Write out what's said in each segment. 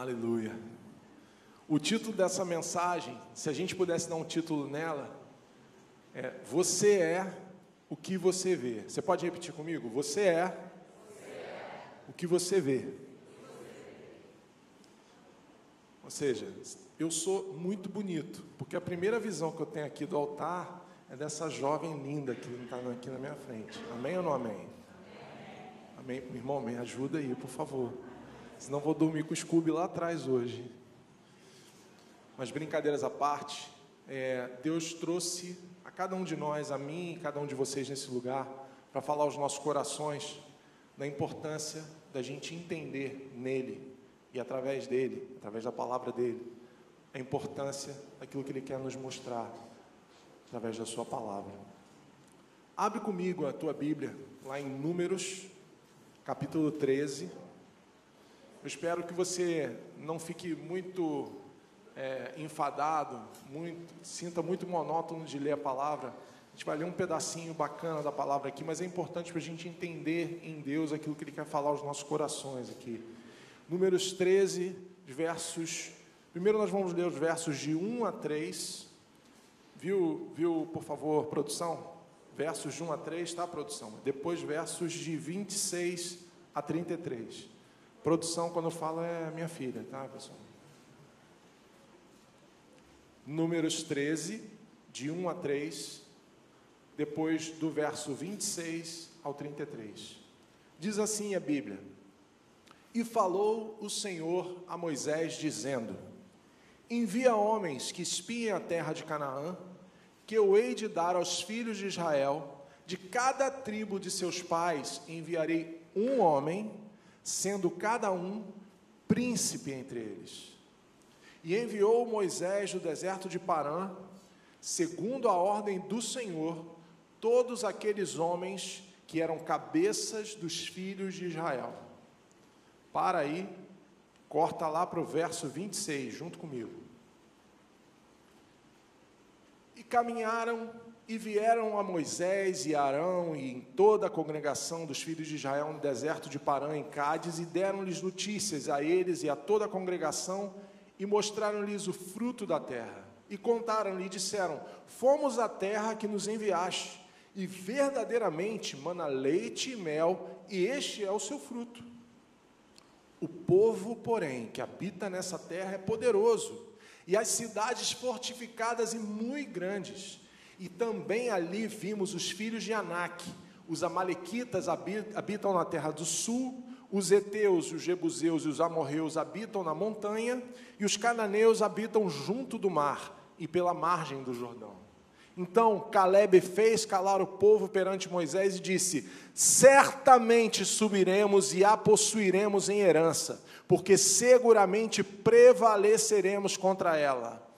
Aleluia. O título dessa mensagem, se a gente pudesse dar um título nela, é Você é o que você vê. Você pode repetir comigo? Você é, o que você vê. Ou seja, eu sou muito bonito, porque a primeira visão que eu tenho aqui do altar é dessa jovem linda que está aqui na minha frente. Amém ou não amém? Amém. Meu irmão, me ajuda aí, por favor. Senão vou dormir com o Scooby lá atrás hoje. Mas brincadeiras à parte, é, Deus trouxe a cada um de nós, a mim e cada um de vocês nesse lugar, para falar aos nossos corações da importância da gente entender nele e através dele, através da palavra dele, a importância daquilo que Ele quer nos mostrar através da Sua palavra. Abre comigo a tua Bíblia, lá em Números, capítulo 13. Eu espero que você não fique muito é, enfadado, muito, sinta muito monótono de ler a palavra. A gente vai ler um pedacinho bacana da palavra aqui, mas é importante para a gente entender em Deus aquilo que Ele quer falar aos nossos corações aqui. Números 13, versos Primeiro nós vamos ler os versos de 1 a 3. Viu, viu, por favor, produção? Versos de 1 a 3, tá, produção? Depois versos de 26 a 33. Produção, quando fala, é minha filha, tá, pessoal? Números 13, de 1 a 3, depois do verso 26 ao 33. Diz assim a Bíblia: E falou o Senhor a Moisés, dizendo: envia homens que espiem a terra de Canaã, que eu hei de dar aos filhos de Israel, de cada tribo de seus pais enviarei um homem, sendo cada um príncipe entre eles. E enviou Moisés do deserto de Parã, segundo a ordem do Senhor, todos aqueles homens que eram cabeças dos filhos de Israel. Para aí, corta lá para o verso 26, junto comigo. E caminharam e vieram a Moisés e Arão e em toda a congregação dos filhos de Israel no deserto de Parã, em Cádiz, e deram-lhes notícias a eles e a toda a congregação, e mostraram-lhes o fruto da terra. E contaram-lhe e disseram: Fomos à terra que nos enviaste, e verdadeiramente mana leite e mel, e este é o seu fruto. O povo, porém, que habita nessa terra é poderoso e as cidades fortificadas e muito grandes. E também ali vimos os filhos de Anak. Os amalequitas habitam na terra do sul, os heteus, os jebuseus e os amorreus habitam na montanha, e os cananeus habitam junto do mar e pela margem do Jordão. Então Caleb fez calar o povo perante Moisés e disse: Certamente subiremos e a possuiremos em herança, porque seguramente prevaleceremos contra ela.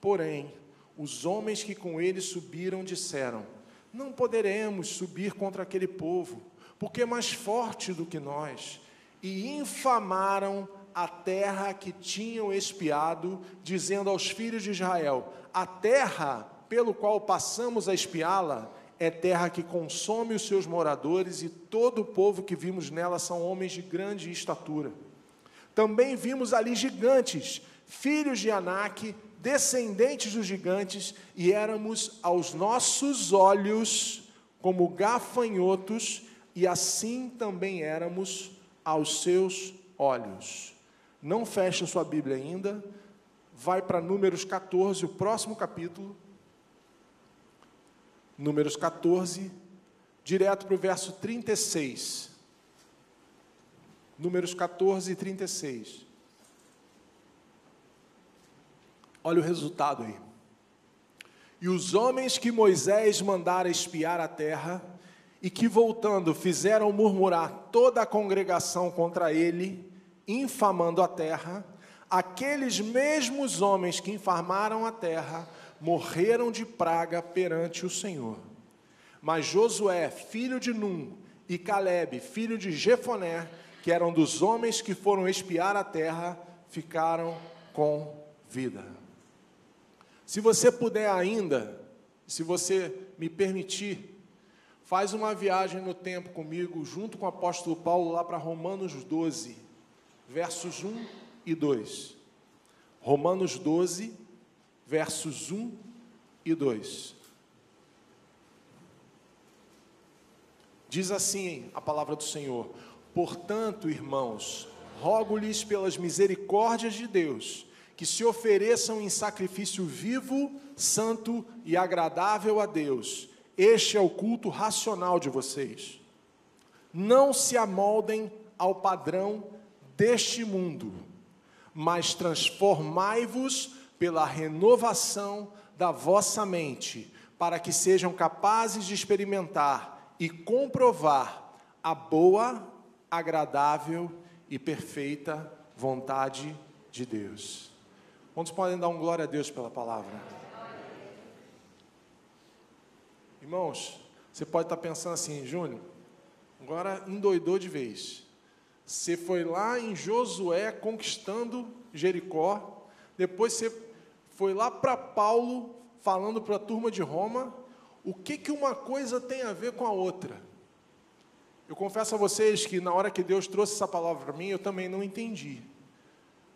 Porém, os homens que com ele subiram disseram: Não poderemos subir contra aquele povo, porque é mais forte do que nós. E infamaram a terra que tinham espiado, dizendo aos filhos de Israel: A terra pelo qual passamos a espiá-la é terra que consome os seus moradores, e todo o povo que vimos nela são homens de grande estatura. Também vimos ali gigantes, filhos de Anak, descendentes dos gigantes, e éramos aos nossos olhos como gafanhotos, e assim também éramos aos seus olhos. Não fecha sua Bíblia ainda, vai para Números 14, o próximo capítulo. Números 14, direto para o verso 36. Números 14 e 36. Olha o resultado aí. E os homens que Moisés mandara espiar a terra, e que voltando fizeram murmurar toda a congregação contra ele, infamando a terra, aqueles mesmos homens que infamaram a terra, morreram de praga perante o Senhor. Mas Josué, filho de Num, e Caleb, filho de Jefoné, que eram dos homens que foram espiar a terra, ficaram com vida. Se você puder ainda, se você me permitir, faz uma viagem no tempo comigo, junto com o apóstolo Paulo, lá para Romanos 12, versos 1 e 2. Romanos 12, versos 1 e 2. Diz assim a palavra do Senhor: Portanto, irmãos, rogo-lhes pelas misericórdias de Deus, que se ofereçam em sacrifício vivo, santo e agradável a Deus. Este é o culto racional de vocês. Não se amoldem ao padrão deste mundo, mas transformai-vos pela renovação da vossa mente, para que sejam capazes de experimentar e comprovar a boa, agradável e perfeita vontade de Deus. Quantos podem dar um glória a Deus pela palavra? Irmãos, você pode estar pensando assim, Júnior, agora endoidou de vez. Você foi lá em Josué conquistando Jericó, depois você foi lá para Paulo falando para a turma de Roma, o que, que uma coisa tem a ver com a outra? Eu confesso a vocês que na hora que Deus trouxe essa palavra para mim, eu também não entendi.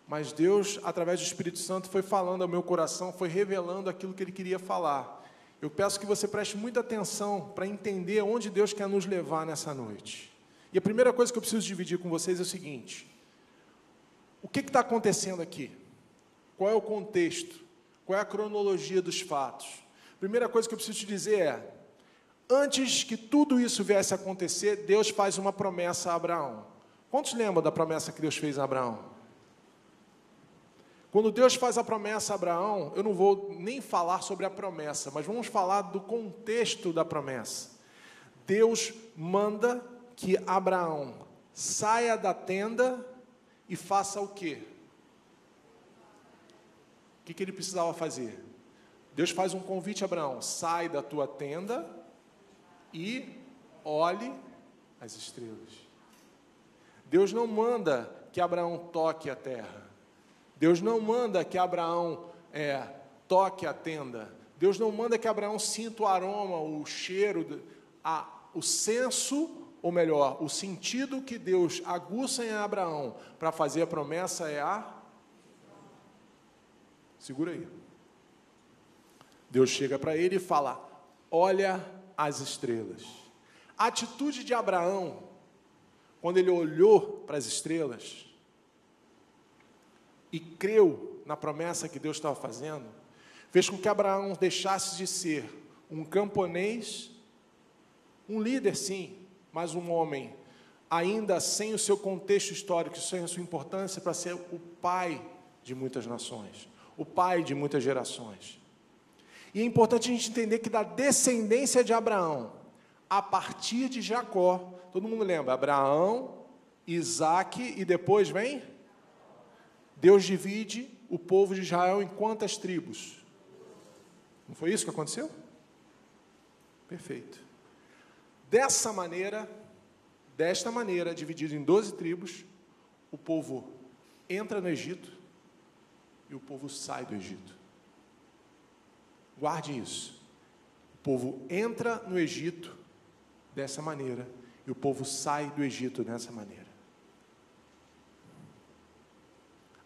Mas Deus, através do Espírito Santo, foi falando ao meu coração, foi revelando aquilo que Ele queria falar. Eu peço que você preste muita atenção para entender onde Deus quer nos levar nessa noite. E a primeira coisa que eu preciso dividir com vocês é o seguinte: o que está acontecendo aqui? Qual é o contexto? Qual é a cronologia dos fatos? Primeira coisa que eu preciso te dizer é: antes que tudo isso viesse a acontecer, Deus faz uma promessa a Abraão. Quantos lembram da promessa que Deus fez a Abraão? Quando Deus faz a promessa a Abraão, eu não vou nem falar sobre a promessa, mas vamos falar do contexto da promessa. Deus manda que Abraão saia da tenda e faça o quê? O que, que ele precisava fazer? Deus faz um convite a Abraão: sai da tua tenda e olhe as estrelas. Deus não manda que Abraão toque a terra. Deus não manda que Abraão é, toque a tenda. Deus não manda que Abraão sinta o aroma, o cheiro, a, o senso, ou melhor, o sentido que Deus aguça em Abraão para fazer a promessa é a Segura aí. Deus chega para ele e fala: Olha as estrelas. A atitude de Abraão, quando ele olhou para as estrelas e creu na promessa que Deus estava fazendo, fez com que Abraão deixasse de ser um camponês, um líder sim, mas um homem ainda sem o seu contexto histórico, sem a sua importância, para ser o pai de muitas nações o pai de muitas gerações. E é importante a gente entender que da descendência de Abraão, a partir de Jacó, todo mundo lembra, Abraão, Isaac e depois vem? Deus divide o povo de Israel em quantas tribos? Não foi isso que aconteceu? Perfeito. Dessa maneira, desta maneira, dividido em 12 tribos, o povo entra no Egito, e o povo sai do Egito. Guarde isso. O povo entra no Egito dessa maneira e o povo sai do Egito dessa maneira.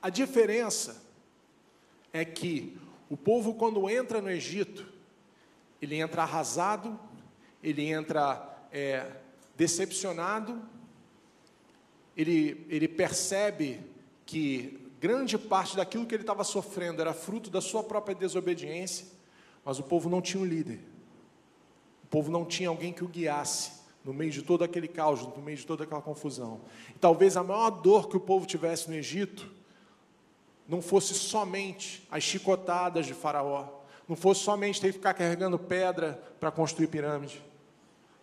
A diferença é que o povo, quando entra no Egito, ele entra arrasado, ele entra é, decepcionado, ele, ele percebe que grande parte daquilo que ele estava sofrendo era fruto da sua própria desobediência, mas o povo não tinha um líder. O povo não tinha alguém que o guiasse no meio de todo aquele caos, no meio de toda aquela confusão. E talvez a maior dor que o povo tivesse no Egito não fosse somente as chicotadas de Faraó, não fosse somente ter que ficar carregando pedra para construir pirâmide.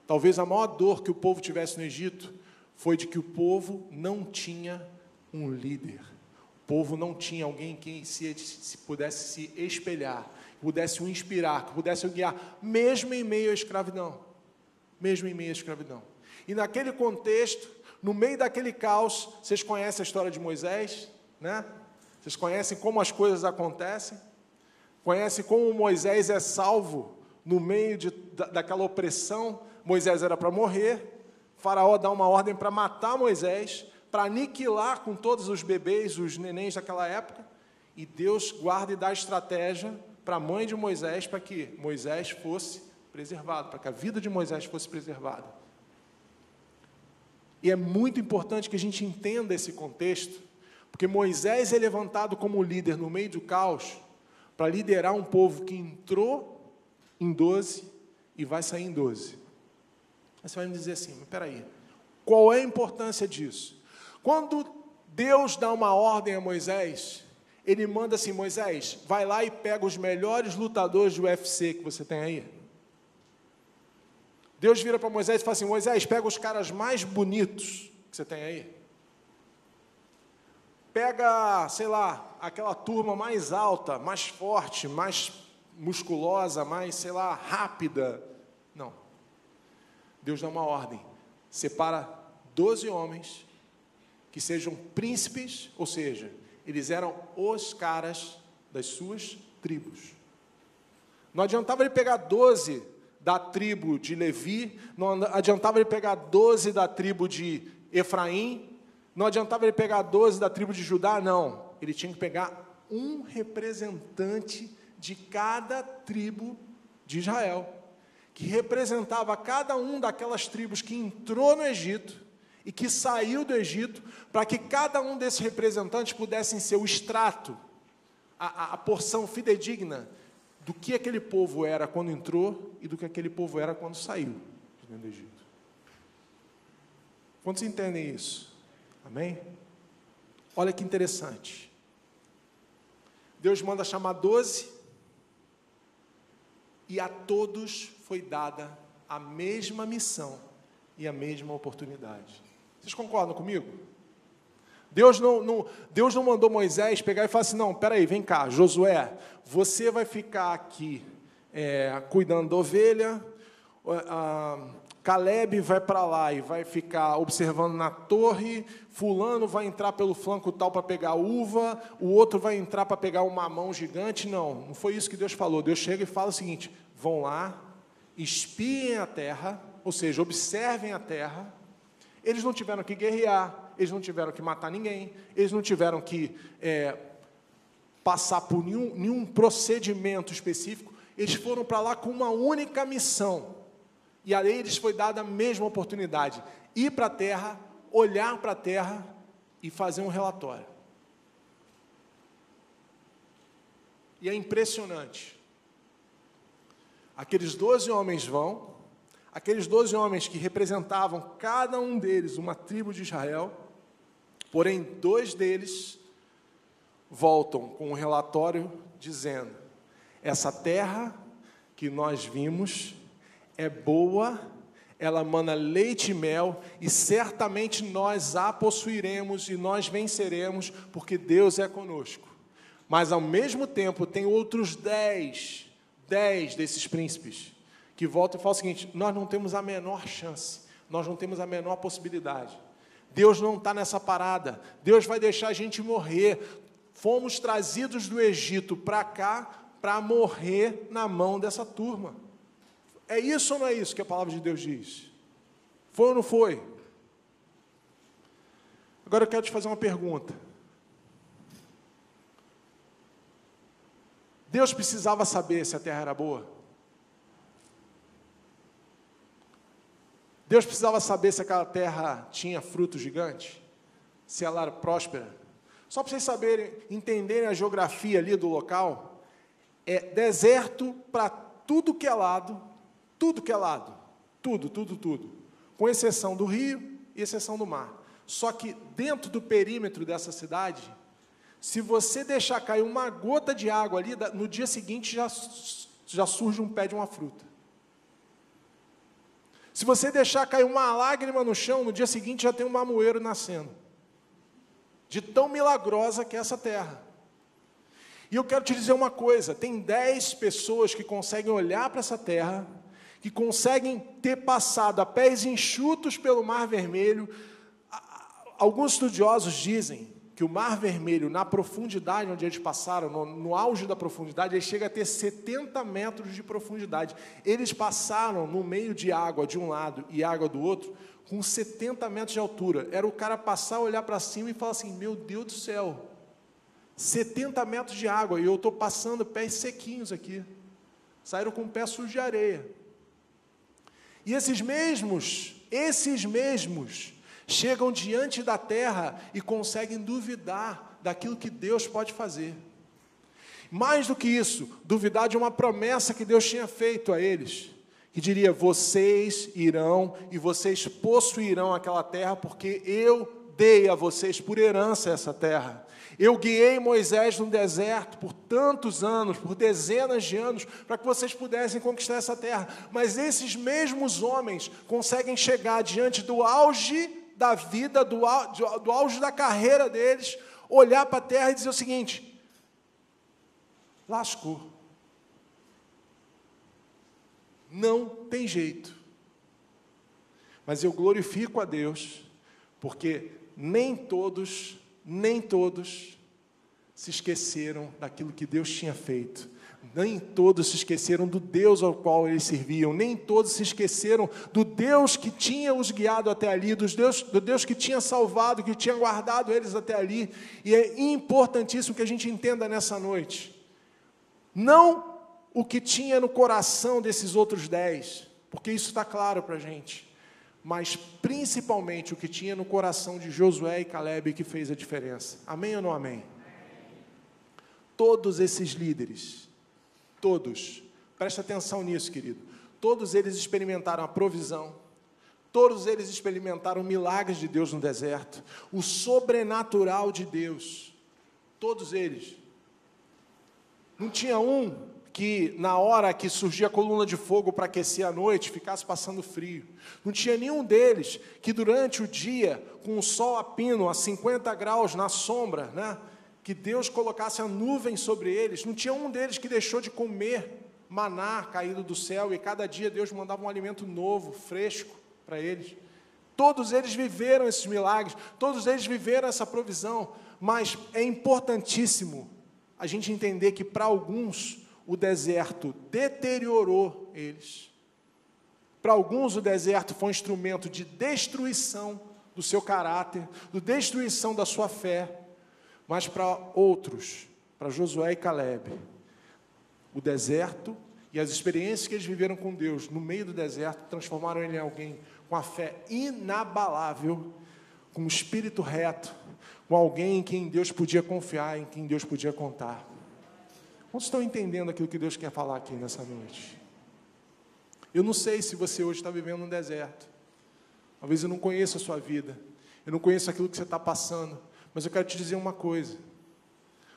Talvez a maior dor que o povo tivesse no Egito foi de que o povo não tinha um líder povo não tinha alguém que se, se pudesse se espelhar, pudesse o inspirar, que pudesse o guiar, mesmo em meio à escravidão. Mesmo em meio à escravidão. E naquele contexto, no meio daquele caos, vocês conhecem a história de Moisés, né? Vocês conhecem como as coisas acontecem? Conhecem como Moisés é salvo no meio de, da, daquela opressão? Moisés era para morrer, Faraó dá uma ordem para matar Moisés, para aniquilar com todos os bebês, os nenéns daquela época. E Deus guarda e dá estratégia para a mãe de Moisés para que Moisés fosse preservado, para que a vida de Moisés fosse preservada. E é muito importante que a gente entenda esse contexto, porque Moisés é levantado como líder no meio do caos para liderar um povo que entrou em 12 e vai sair em 12. Aí você vai me dizer assim, mas peraí, qual é a importância disso? Quando Deus dá uma ordem a Moisés, ele manda assim: Moisés, vai lá e pega os melhores lutadores do UFC que você tem aí. Deus vira para Moisés e fala assim: Moisés, pega os caras mais bonitos que você tem aí. Pega, sei lá, aquela turma mais alta, mais forte, mais musculosa, mais, sei lá, rápida. Não. Deus dá uma ordem. Separa doze homens que sejam príncipes, ou seja, eles eram os caras das suas tribos. Não adiantava ele pegar doze da tribo de Levi, não adiantava ele pegar doze da tribo de Efraim, não adiantava ele pegar doze da tribo de Judá, não. Ele tinha que pegar um representante de cada tribo de Israel, que representava cada um daquelas tribos que entrou no Egito e que saiu do Egito, para que cada um desses representantes pudessem ser o extrato, a, a, a porção fidedigna do que aquele povo era quando entrou e do que aquele povo era quando saiu do Egito. Quantos entendem isso? Amém? Olha que interessante. Deus manda chamar doze, e a todos foi dada a mesma missão e a mesma oportunidade. Vocês concordam comigo? Deus não, não, Deus não mandou Moisés pegar e falar assim: não, peraí, vem cá, Josué, você vai ficar aqui é, cuidando da ovelha, a, Caleb vai para lá e vai ficar observando na torre, Fulano vai entrar pelo flanco tal para pegar uva, o outro vai entrar para pegar um mamão gigante. Não, não foi isso que Deus falou. Deus chega e fala o seguinte: vão lá, espiem a terra, ou seja, observem a terra eles não tiveram que guerrear, eles não tiveram que matar ninguém, eles não tiveram que é, passar por nenhum, nenhum procedimento específico, eles foram para lá com uma única missão. E a eles foi dada a mesma oportunidade: ir para a terra, olhar para a terra e fazer um relatório. E é impressionante. Aqueles doze homens vão, aqueles doze homens que representavam cada um deles uma tribo de Israel, porém dois deles voltam com um relatório dizendo: essa terra que nós vimos é boa, ela mana leite e mel, e certamente nós a possuiremos e nós venceremos, porque Deus é conosco. Mas ao mesmo tempo tem outros dez, dez desses príncipes que volta e fala o seguinte: nós não temos a menor chance, nós não temos a menor possibilidade. Deus não está nessa parada, Deus vai deixar a gente morrer. Fomos trazidos do Egito para cá para morrer na mão dessa turma. É isso ou não é isso que a palavra de Deus diz? Foi ou não foi? Agora eu quero te fazer uma pergunta. Deus precisava saber se a terra era boa? Deus precisava saber se aquela terra tinha fruto gigante, se ela era próspera. Só para vocês saberem, entenderem a geografia ali do local, é deserto para tudo que é lado, tudo que é lado, tudo, tudo, tudo, com exceção do rio e exceção do mar. Só que dentro do perímetro dessa cidade, se você deixar cair uma gota de água ali, no dia seguinte já, já surge um pé de uma fruta. Se você deixar cair uma lágrima no chão, no dia seguinte já tem um mamoeiro nascendo. De tão milagrosa que é essa terra. E eu quero te dizer uma coisa: tem dez pessoas que conseguem olhar para essa terra, que conseguem ter passado a pés enxutos pelo Mar Vermelho. Alguns estudiosos dizem que o Mar Vermelho, na profundidade onde eles passaram, no, no, auge da profundidade, ele chega a ter 70 metros de profundidade. Eles passaram no meio de água de um lado e água do outro, com 70 metros de altura. Era o cara passar, olhar para cima e falar assim: Meu Deus do céu, 70 metros de água, e eu estou passando pés sequinhos aqui. Saíram com pés sujos de areia. E esses mesmos, esses mesmos, chegam diante da terra e conseguem duvidar daquilo que Deus pode fazer. Mais do que isso, duvidar de uma promessa que Deus tinha feito a eles, que diria: Vocês irão e vocês possuirão aquela terra, porque eu dei a vocês por herança essa terra. Eu guiei Moisés no deserto por tantos anos, por dezenas de anos, para que vocês pudessem conquistar essa terra. Mas esses mesmos homens conseguem chegar diante do auge da vida, do, do auge da carreira deles, olhar para a terra e dizer o seguinte: lascou. Não tem jeito. Mas eu glorifico a Deus, porque nem todos, nem todos se esqueceram daquilo que Deus tinha feito. Nem todos se esqueceram do Deus ao qual eles serviam, nem todos se esqueceram do Deus que tinha os guiado até ali, dos Deus, do Deus que tinha salvado, que tinha guardado eles até ali. E é importantíssimo que a gente entenda nessa noite, não o que tinha no coração desses outros dez, porque isso está claro para a gente, mas principalmente o que tinha no coração de Josué e Caleb que fez a diferença. Amém ou não amém? Todos esses líderes, Todos. Presta atenção nisso, querido. Todos eles experimentaram a provisão. Todos eles experimentaram milagres de Deus no deserto, o sobrenatural de Deus. Todos eles. Não tinha um que, na hora que surgia a coluna de fogo para aquecer a noite, ficasse passando frio. Não tinha nenhum deles que, durante o dia, com o sol a pino, a 50 graus na sombra, né, que Deus colocasse a nuvem sobre eles. Não tinha um deles que deixou de comer maná caído do céu e cada dia Deus mandava um alimento novo, fresco para eles. Todos eles viveram esses milagres, todos eles viveram essa provisão, mas é importantíssimo a gente entender que para alguns o deserto deteriorou eles. Para alguns o deserto foi um instrumento de destruição do seu caráter, de destruição da sua fé. Mas para outros, para Josué e Caleb, o deserto e as experiências que eles viveram com Deus no meio do deserto transformaram ele em alguém com a fé inabalável, com um espírito reto, com alguém em quem Deus podia confiar, em quem Deus podia contar. Quantos estão entendendo aquilo que Deus quer falar aqui nessa noite? Eu não sei se você hoje está vivendo um deserto. Talvez eu não conheça a sua vida. Eu não conheço aquilo que você está passando. Mas eu quero te dizer uma coisa: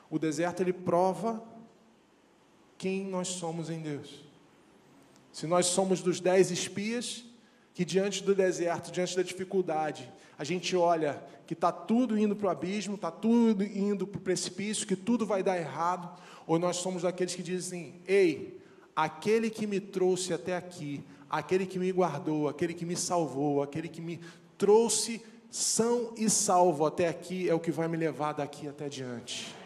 o deserto ele prova quem nós somos em Deus. Se nós somos dos dez espias que diante do deserto, diante da dificuldade, a gente olha que está tudo indo para o abismo, está tudo indo para o precipício, que tudo vai dar errado, ou nós somos daqueles que dizem: ei, aquele que me trouxe até aqui, aquele que me guardou, aquele que me salvou, aquele que me trouxe são e salvo até aqui é o que vai me levar daqui até diante.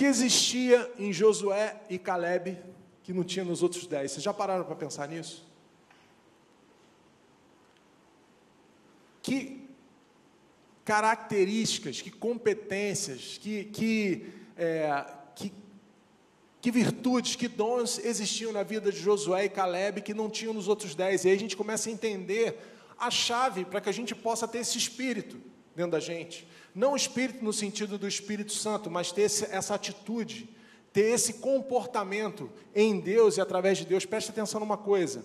Que existia em Josué e Caleb que não tinha nos outros dez? Vocês já pararam para pensar nisso? Que características, que competências, que, que, é, que que virtudes, que dons existiam na vida de Josué e Caleb que não tinham nos outros dez. E aí a gente começa a entender a chave para que a gente possa ter esse espírito dentro da gente. Não o espírito no sentido do Espírito Santo, mas ter esse, essa atitude, ter esse comportamento em Deus e através de Deus. Preste atenção numa coisa.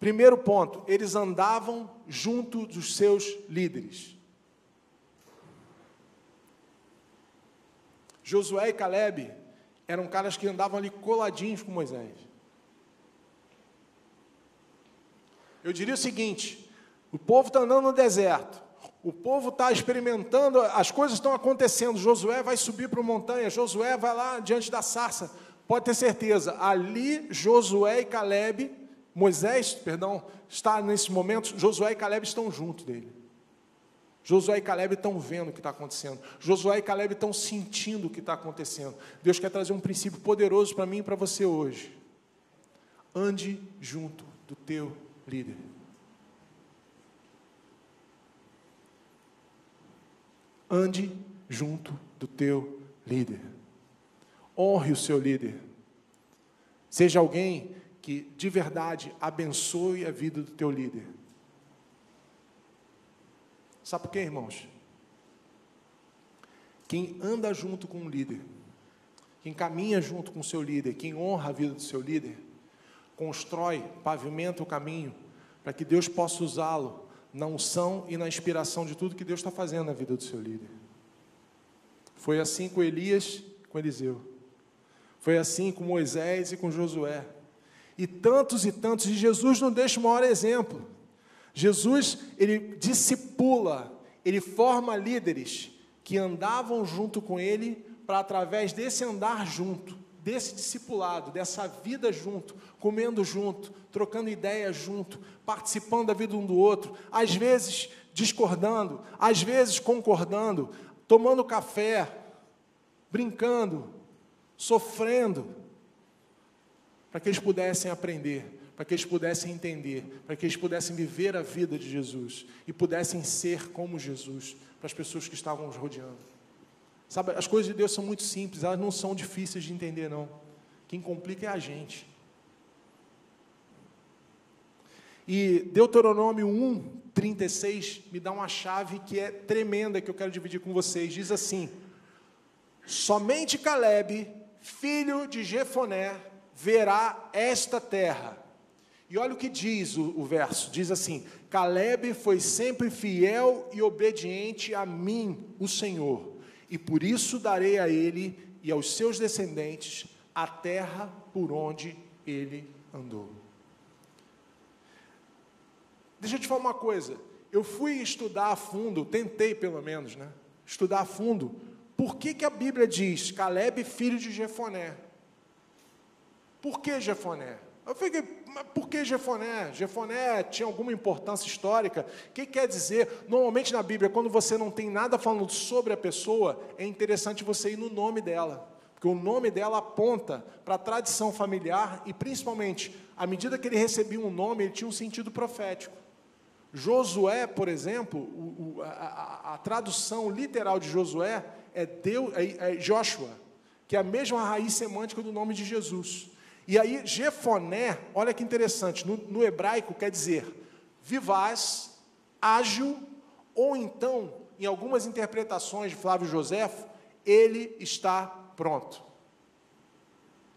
Primeiro ponto, eles andavam junto dos seus líderes. Josué e Caleb eram caras que andavam ali coladinhos com Moisés. Eu diria o seguinte: o povo está andando no deserto, o povo está experimentando, as coisas estão acontecendo. Josué vai subir para a montanha, Josué vai lá diante da sarça. Pode ter certeza, ali Josué e Caleb Moisés, perdão, está nesse momento, Josué e Caleb estão junto dele. Josué e Caleb estão vendo o que está acontecendo. Josué e Caleb estão sentindo o que está acontecendo. Deus quer trazer um princípio poderoso para mim e para você hoje. Ande junto do teu líder. Ande junto do teu líder. Honre o seu líder. Seja alguém que de verdade abençoe a vida do teu líder. Sabe por quê, irmãos? Quem anda junto com um líder, quem caminha junto com o seu líder, quem honra a vida do seu líder, constrói, pavimenta o caminho para que Deus possa usá-lo na unção e na inspiração de tudo que Deus está fazendo na vida do seu líder. Foi assim com Elias, com Eliseu. Foi assim com Moisés e com Josué. E tantos e tantos, e Jesus não deixa o maior exemplo. Jesus, ele discipula, ele forma líderes que andavam junto com ele para através desse andar junto, desse discipulado, dessa vida junto, comendo junto, trocando ideias junto, participando da vida um do outro, às vezes discordando, às vezes concordando, tomando café, brincando, sofrendo, para que eles pudessem aprender para que eles pudessem entender, para que eles pudessem viver a vida de Jesus e pudessem ser como Jesus para as pessoas que estavam os rodeando. Sabe, as coisas de Deus são muito simples, elas não são difíceis de entender, não. Quem complica é a gente. E Deuteronômio 1, 36 me dá uma chave que é tremenda que eu quero dividir com vocês. Diz assim: Somente Caleb, filho de Jefoné, verá esta terra e olha o que diz o, o, verso: diz assim: Caleb foi sempre fiel e obediente a mim, o Senhor, e por isso darei a ele e aos seus descendentes a terra por onde ele andou. Deixa eu te falar uma coisa. Eu fui estudar a fundo, tentei pelo menos, né? Estudar a fundo. Por que, que a Bíblia diz Caleb, filho de Jefoné? Por que Jefoné? Eu fiquei, mas por que Jefoné? Jefoné tinha alguma importância histórica? O que quer dizer? Normalmente na Bíblia, quando você não tem nada falando sobre a pessoa, é interessante você ir no nome dela. Porque o nome dela aponta para a tradição familiar e, principalmente, à medida que ele recebia um nome, ele tinha um sentido profético. Josué, por exemplo, o, o, a, a, a, tradução literal de Josué é, Deus, é, é Joshua, que é a mesma raiz semântica do nome de Jesus. E aí, Jefoné, olha que interessante, no, no hebraico quer dizer vivaz, ágil, ou então, em algumas interpretações de Flávio José, ele está pronto.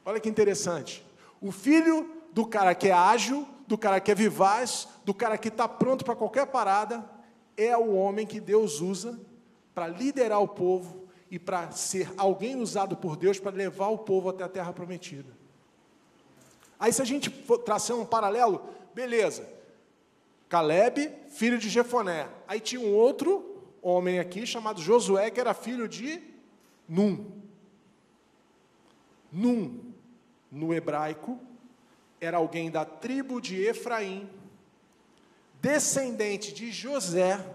Olha que interessante. O filho do cara que é ágil, do cara que é vivaz, do cara que está pronto para qualquer parada, é o homem que Deus usa para liderar o povo e para ser alguém usado por Deus para levar o povo até a terra prometida. Aí, se a gente traçar um paralelo, beleza. Caleb, filho de Jefoné. Aí tinha um outro homem aqui chamado Josué, que era filho de Num. Num, no hebraico, era alguém da tribo de Efraim, descendente de José,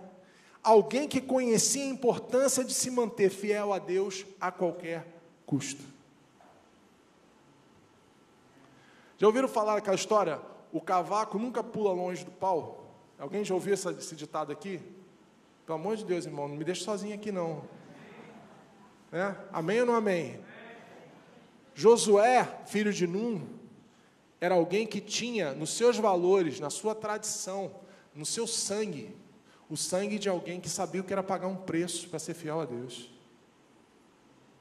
alguém que conhecia a importância de se manter fiel a Deus a qualquer custo. Já ouviram falar aquela história? O cavaco nunca pula longe do pau? Alguém já ouviu esse ditado aqui? Pelo amor de Deus, irmão, não me deixe sozinho aqui não. É? Amém ou não amém? Josué, filho de Num, era alguém que tinha nos seus valores, na sua tradição, no seu sangue, o sangue de alguém que sabia o que era pagar um preço para ser fiel a Deus.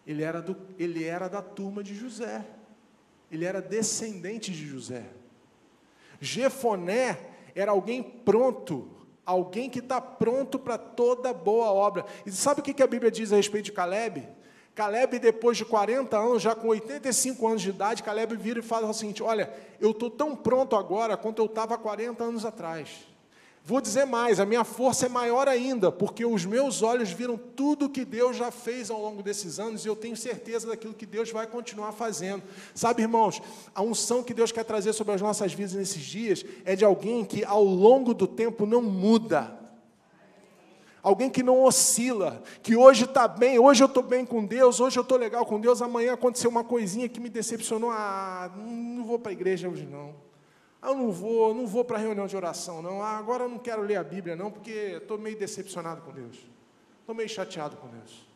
Ele era, do, ele era da turma de José ele era descendente de José. Jefoné era alguém pronto, alguém que está pronto para toda boa obra. E sabe o que a Bíblia diz a respeito de Caleb? Caleb, depois de 40 anos, já com 85 anos de idade, Caleb vira e fala o seguinte: Olha, eu estou tão pronto agora quanto eu estava 40 anos atrás. Vou dizer mais, a minha força é maior ainda, porque os meus olhos viram tudo que Deus já fez ao longo desses anos e eu tenho certeza daquilo que Deus vai continuar fazendo. Sabe, irmãos, a unção que Deus quer trazer sobre as nossas vidas nesses dias é de alguém que ao longo do tempo não muda. Alguém que não oscila, que hoje está bem, hoje eu estou bem com Deus, hoje eu estou legal com Deus, amanhã aconteceu uma coisinha que me decepcionou. Ah, não vou para a igreja hoje não. Ah, eu não vou, não vou para a reunião de oração, não. Ah, agora eu não quero ler a Bíblia, não, porque estou meio decepcionado com Deus. Estou meio chateado com Deus.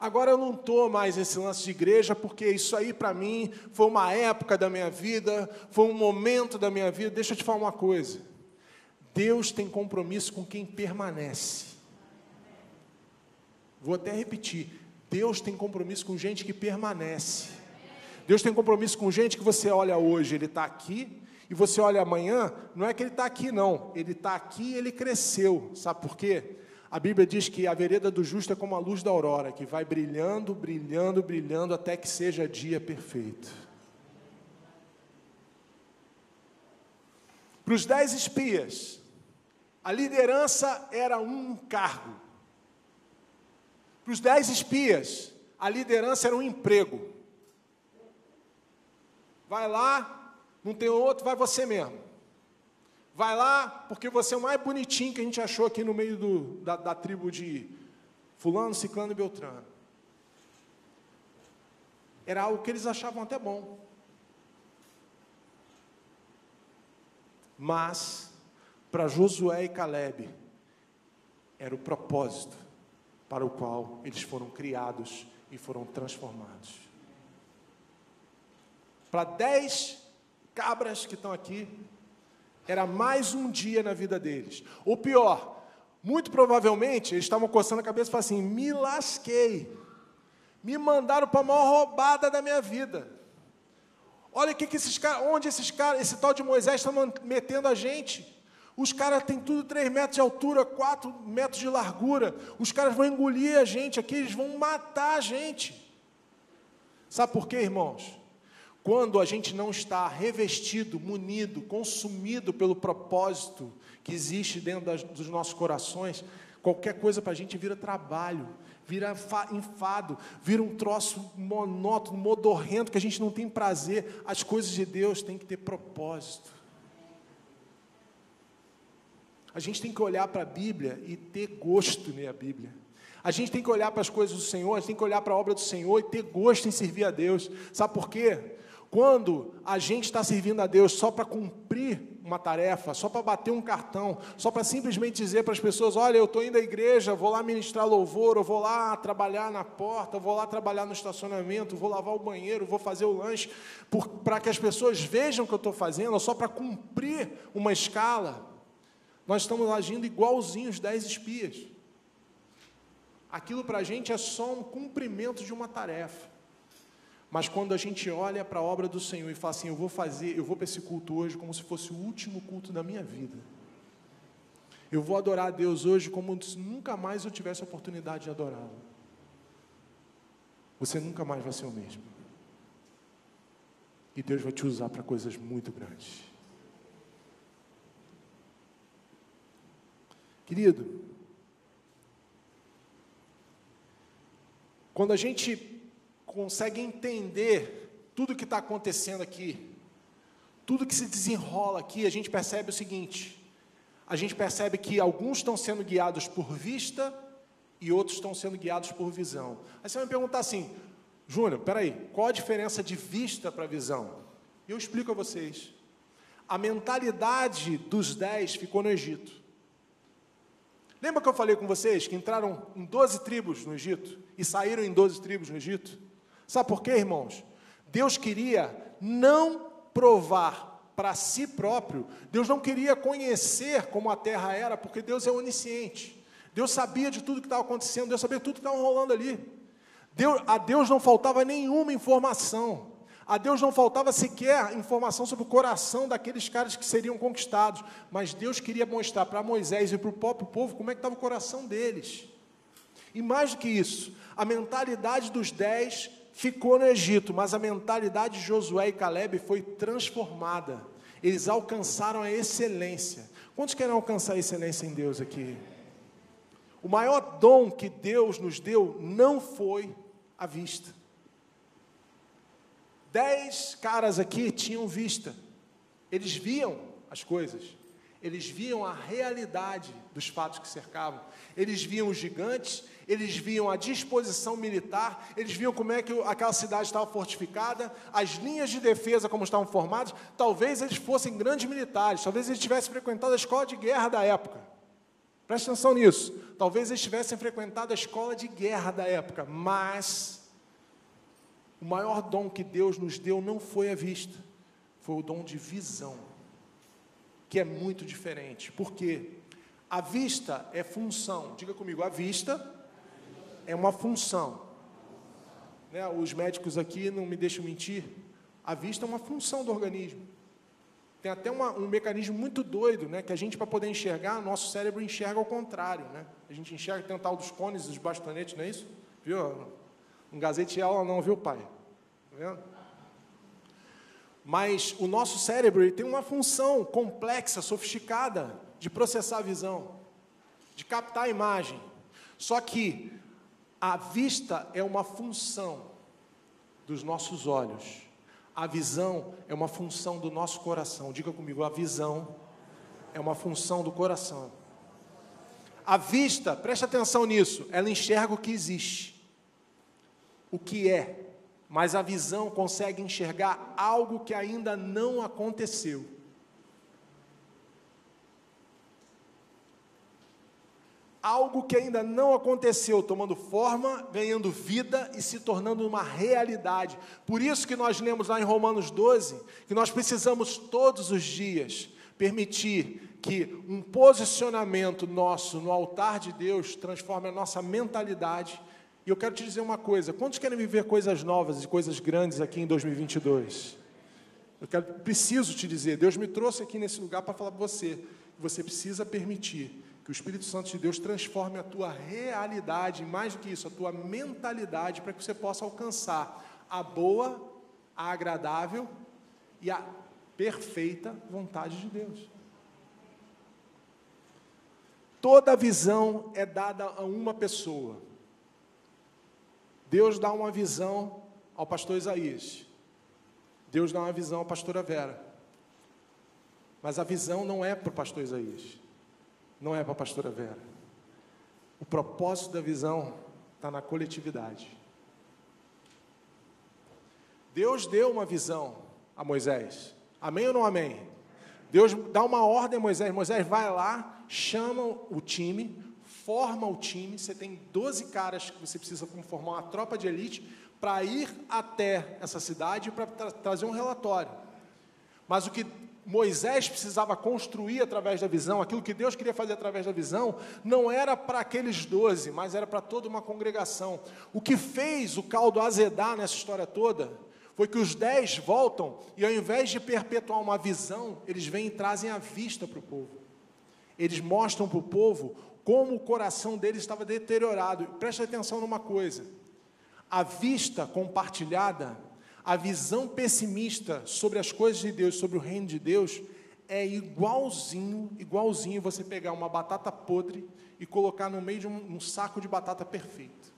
Agora eu não estou mais nesse lance de igreja, porque isso aí para mim foi uma época da minha vida, foi um momento da minha vida. Deixa eu te falar uma coisa. Deus tem compromisso com quem permanece. Vou até repetir. Deus tem compromisso com gente que permanece. Deus tem compromisso com gente que você olha hoje, ele está aqui, e você olha amanhã, não é que ele está aqui, não. Ele está aqui e ele cresceu. Sabe por quê? A Bíblia diz que a vereda do justo é como a luz da aurora, que vai brilhando, brilhando, brilhando, até que seja dia perfeito. Para os dez espias, a liderança era um cargo. Para os dez espias, a liderança era um emprego. Vai lá, não tem outro, vai você mesmo. Vai lá, porque você é o mais bonitinho que a gente achou aqui no meio do, da, da tribo de Fulano, Ciclano e Beltrano. Era algo que eles achavam até bom. Mas, para Josué e Caleb, era o propósito para o qual eles foram criados e foram transformados para dez cabras que estão aqui, era mais um dia na vida deles. O pior, muito provavelmente, eles estavam coçando a cabeça e falaram assim: me lasquei, me mandaram para a maior roubada da minha vida. Olha que, que esses caras, onde esses caras, esse tal de Moisés está metendo a gente. Os caras têm tudo 3 metros de altura, 4 metros de largura. Os caras vão engolir a gente aqui, eles vão matar a gente. Sabe por quê, irmãos? Quando a gente não está revestido, munido, consumido pelo propósito que existe dentro das, dos nossos corações, qualquer coisa para a gente vira trabalho, vira enfado, vira um troço monótono, modorrento, que a gente não tem prazer. As coisas de Deus têm que ter propósito. A gente tem que olhar para a Bíblia e ter gosto ler a Bíblia. A gente tem que olhar para as coisas do Senhor, a gente tem que olhar para a obra do Senhor e ter gosto em servir a Deus. Sabe por quê? Quando a gente está servindo a Deus só para cumprir uma tarefa, só para bater um cartão, só para simplesmente dizer para as pessoas: olha, eu estou indo à igreja, vou lá ministrar louvor, eu vou lá trabalhar na porta, vou lá trabalhar no estacionamento, vou lavar o banheiro, vou fazer o lanche, para que as pessoas vejam o que eu estou fazendo, só para cumprir uma escala, nós estamos agindo igualzinho os dez espias. Aquilo para a gente é só um cumprimento de uma tarefa. Mas quando a gente olha para a obra do Senhor e fala assim, eu vou fazer, eu vou para esse culto hoje como se fosse o último culto da minha vida. Eu vou adorar a Deus hoje como se nunca mais eu tivesse a oportunidade de adorá-lo. Você nunca mais vai ser o mesmo. E Deus vai te usar para coisas muito grandes. Querido, quando a gente consegue entender tudo que está acontecendo aqui, tudo que se desenrola aqui, a gente percebe o seguinte: a gente percebe que alguns estão sendo guiados por vista e outros estão sendo guiados por visão. Aí você vai me perguntar assim, Júnior, peraí, qual a diferença de vista para visão? Eu explico a vocês. A mentalidade dos dez ficou no Egito. Lembra que eu falei com vocês que entraram em 12 tribos no Egito e saíram em 12 tribos no Egito? Sabe por quê, irmãos? Deus queria não provar para si próprio, Deus não queria conhecer como a terra era, porque Deus é onisciente. Deus sabia de tudo que estava acontecendo, Deus sabia tudo que estava rolando ali. Deus, a Deus não faltava nenhuma informação. A Deus não faltava sequer informação sobre o coração daqueles caras que seriam conquistados, mas Deus queria mostrar para Moisés e para o próprio povo como é que estava o coração deles. E mais do que isso, a mentalidade dos dez ficou no Egito, mas a mentalidade de Josué e Caleb foi transformada. Eles alcançaram a excelência. Quantos querem alcançar a excelência em Deus aqui? O maior dom que Deus nos deu não foi a vista. Dez caras aqui tinham vista. Eles viam as coisas. Eles viam a realidade dos fatos que cercavam. Eles viam os gigantes, eles viam a disposição militar, eles viam como é que aquela cidade estava fortificada, as linhas de defesa como estavam formadas. Talvez eles fossem grandes militares, talvez eles tivessem frequentado a escola de guerra da época. Preste atenção nisso. Talvez eles tivessem frequentado a escola de guerra da época, mas o maior dom que Deus nos deu não foi a vista, foi o dom de visão, que é muito diferente. Por quê? A vista é função. Diga comigo, a vista é uma função. Né? Os médicos aqui não me deixam mentir. A vista é uma função do organismo. Tem até uma, um mecanismo muito doido, né? Que a gente, para poder enxergar, nosso cérebro enxerga ao contrário, né? A gente enxerga, tem o tal dos cones, dos bastonetes, não é isso? Viu? Um gazete aula não, viu, pai? Tá vendo? Mas o nosso cérebro ele tem uma função complexa, sofisticada, de processar a visão, de captar a imagem. Só que a vista é uma função dos nossos olhos. A visão é uma função do nosso coração. Diga comigo, a visão é uma função do coração. A vista, preste atenção nisso, ela enxerga o que existe, o que é, mas a visão consegue enxergar algo que ainda não aconteceu. Algo que ainda não aconteceu, tomando forma, ganhando vida e se tornando uma realidade. Por isso que nós lemos lá em Romanos 12 que nós precisamos todos os dias permitir que um posicionamento nosso no altar de Deus transforme a nossa mentalidade. E eu quero te dizer uma coisa: quantos querem viver coisas novas e coisas grandes aqui em 2022? Eu quero, preciso te dizer, Deus me trouxe aqui nesse lugar para falar para você, você precisa permitir que o Espírito Santo de Deus transforme a tua realidade, mais do que isso, a tua mentalidade, para que você possa alcançar a boa, a agradável e a perfeita vontade de Deus. Toda visão é dada a uma pessoa. Deus dá uma visão ao pastor Isaías. Deus dá uma visão à pastora Vera. Mas a visão não é para o pastor Isaías não é para a pastora Vera. O propósito da visão está na coletividade. Deus deu uma visão a Moisés. Amém ou não amém? Deus dá uma ordem a Moisés. Moisés vai lá, chama o time, forma o time. Você tem 12 caras que você precisa formar uma tropa de elite para ir até essa cidade para tra trazer um relatório. Mas o que Moisés precisava construir através da visão, aquilo que Deus queria fazer através da visão, não era para aqueles doze, mas era para toda uma congregação. O que fez o caldo azedar nessa história toda foi que os dez voltam e, ao invés de perpetuar uma visão, eles vêm e trazem a vista para o povo. Eles mostram para o povo como o coração deles estava deteriorado. Preste atenção numa coisa: a vista compartilhada a visão pessimista sobre as coisas de Deus, sobre o reino de Deus, é igualzinho, igualzinho você pegar uma batata podre e colocar no meio de um, um saco de batata perfeito.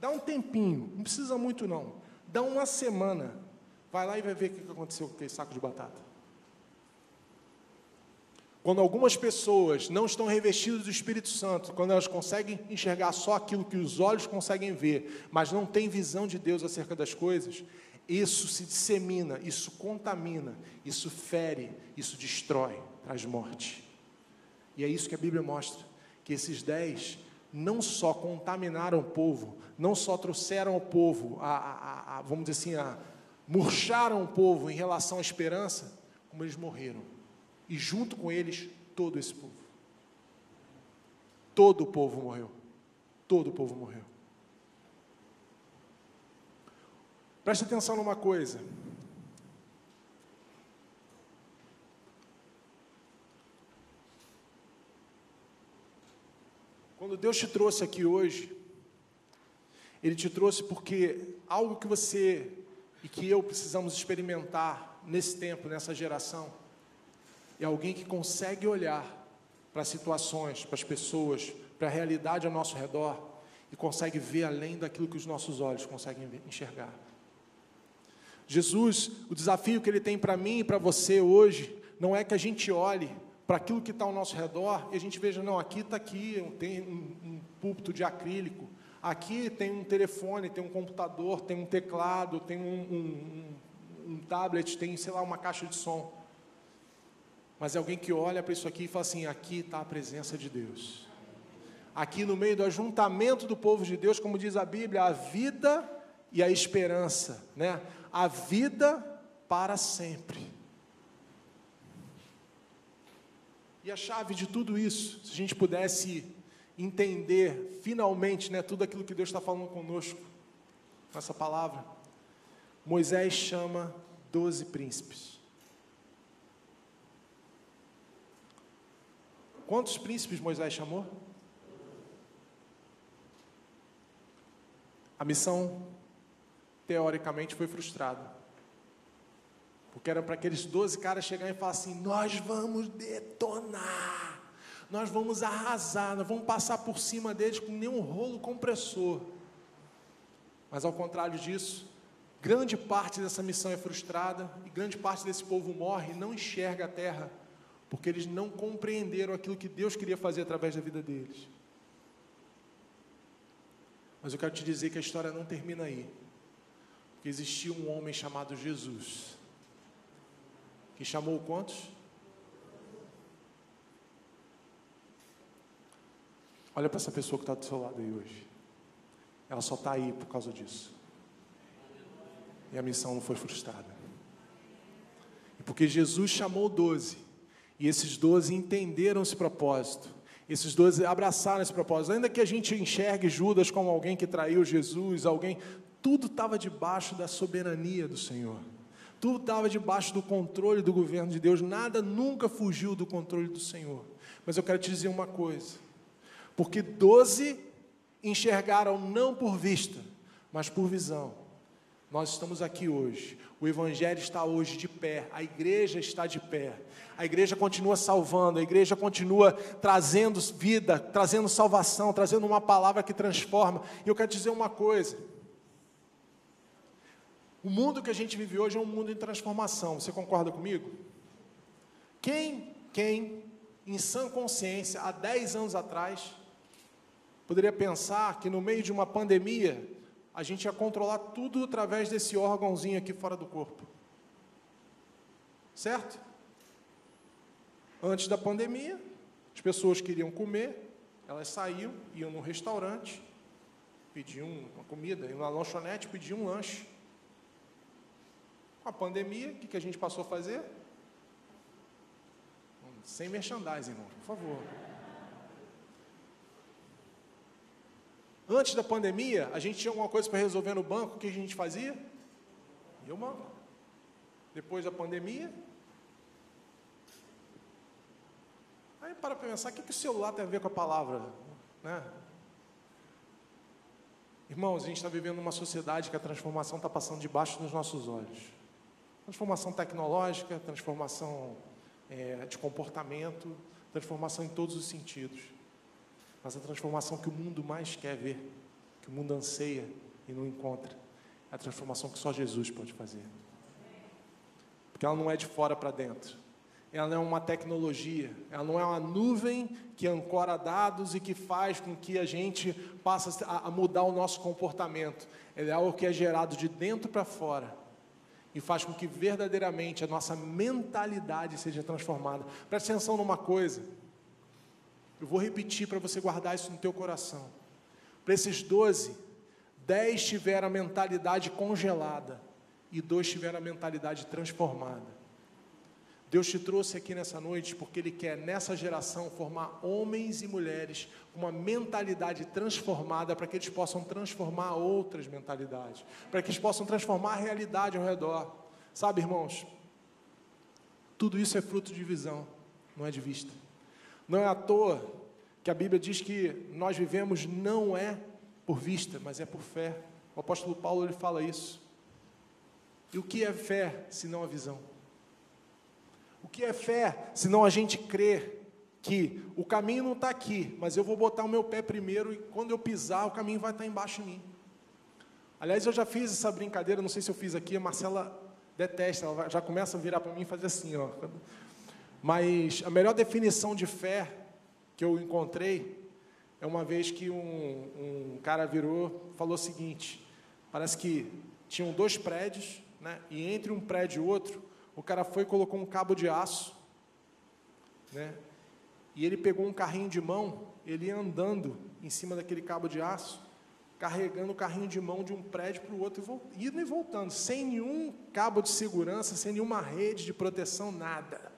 Dá um tempinho, não precisa muito não. Dá uma semana, vai lá e vai ver o que aconteceu com aquele saco de batata. Quando algumas pessoas não estão revestidas do Espírito Santo, quando elas conseguem enxergar só aquilo que os olhos conseguem ver, mas não têm visão de Deus acerca das coisas, isso se dissemina, isso contamina, isso fere, isso destrói, traz morte. E é isso que a Bíblia mostra: que esses dez não só contaminaram o povo, não só trouxeram ao povo, a, a, a, vamos dizer assim, murcharam o povo em relação à esperança, como eles morreram e junto com eles todo esse povo. Todo o povo morreu. Todo o povo morreu. Preste atenção numa coisa. Quando Deus te trouxe aqui hoje, Ele te trouxe porque algo que você e que eu precisamos experimentar nesse tempo, nessa geração, é alguém que consegue olhar para situações, para as pessoas, para a realidade ao nosso redor e consegue ver além daquilo que os nossos olhos conseguem enxergar. Jesus, o desafio que ele tem para mim e para você hoje, não é que a gente olhe para aquilo que está ao nosso redor e a gente veja, não, aqui está aqui, tem um, um púlpito de acrílico, aqui tem um telefone, tem um computador, tem um teclado, tem um, um, um tablet, tem, sei lá, uma caixa de som. Mas é alguém que olha para isso aqui e fala assim: aqui está a presença de Deus. Aqui no meio do ajuntamento do povo de Deus, como diz a Bíblia, a vida e a esperança, né? A vida para sempre. E a chave de tudo isso, se a gente pudesse entender finalmente, né, tudo aquilo que Deus está falando conosco nessa palavra, Moisés chama doze príncipes. Quantos príncipes Moisés chamou? A missão, teoricamente, foi frustrada. Porque era para aqueles 12 caras chegarem e falar assim: Nós vamos detonar, nós vamos arrasar, nós vamos passar por cima deles com nenhum rolo compressor. Mas ao contrário disso, grande parte dessa missão é frustrada e grande parte desse povo morre e não enxerga a terra porque eles não compreenderam aquilo que Deus queria fazer através da vida deles. Mas eu quero te dizer que a história não termina aí. Porque existia um homem chamado Jesus, que chamou quantos? Olha para essa pessoa que está do seu lado aí hoje. Ela só está aí por causa disso. E a missão não foi frustrada. E porque Jesus chamou doze, e esses doze entenderam esse propósito. Esses doze abraçaram esse propósito. Ainda que a gente enxergue Judas como alguém que traiu Jesus, alguém, tudo estava debaixo da soberania do Senhor. Tudo estava debaixo do controle do governo de Deus. Nada nunca fugiu do controle do Senhor. Mas eu quero te dizer uma coisa. Porque doze enxergaram não por vista, mas por visão. Nós estamos aqui hoje. O Evangelho está hoje de pé. A igreja está de pé a igreja continua salvando, a igreja continua trazendo vida, trazendo salvação, trazendo uma palavra que transforma. E eu quero dizer uma coisa: o mundo que a gente vive hoje é um mundo em transformação, você concorda comigo? Quem, quem, em sã consciência, há 10 anos atrás, poderia pensar que no meio de uma pandemia, a gente ia controlar tudo através desse órgãozinho aqui fora do corpo? Certo? Antes da pandemia, as pessoas queriam comer, elas saíam, iam no restaurante, pediam uma comida, iam na lanchonete, pediam um lanche. Com a pandemia, o que, que a gente passou a fazer? Sem merchandising, irmão, por favor. Antes da pandemia, a gente tinha alguma coisa para resolver no banco, o que a gente fazia? Ia ao banco. Depois da pandemia, Aí para pensar, o que, que o celular tem a ver com a palavra? Né? Irmãos, a gente está vivendo numa sociedade que a transformação está passando debaixo dos nossos olhos. Transformação tecnológica, transformação é, de comportamento, transformação em todos os sentidos. Mas a transformação que o mundo mais quer ver, que o mundo anseia e não encontra, é a transformação que só Jesus pode fazer. Porque ela não é de fora para dentro, ela não é uma tecnologia, ela não é uma nuvem que ancora dados e que faz com que a gente passe a mudar o nosso comportamento. Ela é algo que é gerado de dentro para fora e faz com que verdadeiramente a nossa mentalidade seja transformada. Preste atenção numa coisa. Eu vou repetir para você guardar isso no teu coração. Para esses doze, dez tiveram a mentalidade congelada e dois tiveram a mentalidade transformada. Deus te trouxe aqui nessa noite porque Ele quer, nessa geração, formar homens e mulheres com uma mentalidade transformada para que eles possam transformar outras mentalidades, para que eles possam transformar a realidade ao redor. Sabe, irmãos, tudo isso é fruto de visão, não é de vista. Não é à toa que a Bíblia diz que nós vivemos não é por vista, mas é por fé. O apóstolo Paulo ele fala isso. E o que é fé se não a visão? O que é fé? Senão a gente crer que o caminho não está aqui, mas eu vou botar o meu pé primeiro e quando eu pisar, o caminho vai estar tá embaixo de mim. Aliás, eu já fiz essa brincadeira, não sei se eu fiz aqui, a Marcela detesta, ela já começa a virar para mim e fazer assim, ó. Mas a melhor definição de fé que eu encontrei é uma vez que um, um cara virou, falou o seguinte: parece que tinham dois prédios, né? E entre um prédio e outro, o cara foi e colocou um cabo de aço, né? E ele pegou um carrinho de mão, ele ia andando em cima daquele cabo de aço, carregando o carrinho de mão de um prédio para o outro, indo e voltando, sem nenhum cabo de segurança, sem nenhuma rede de proteção, nada.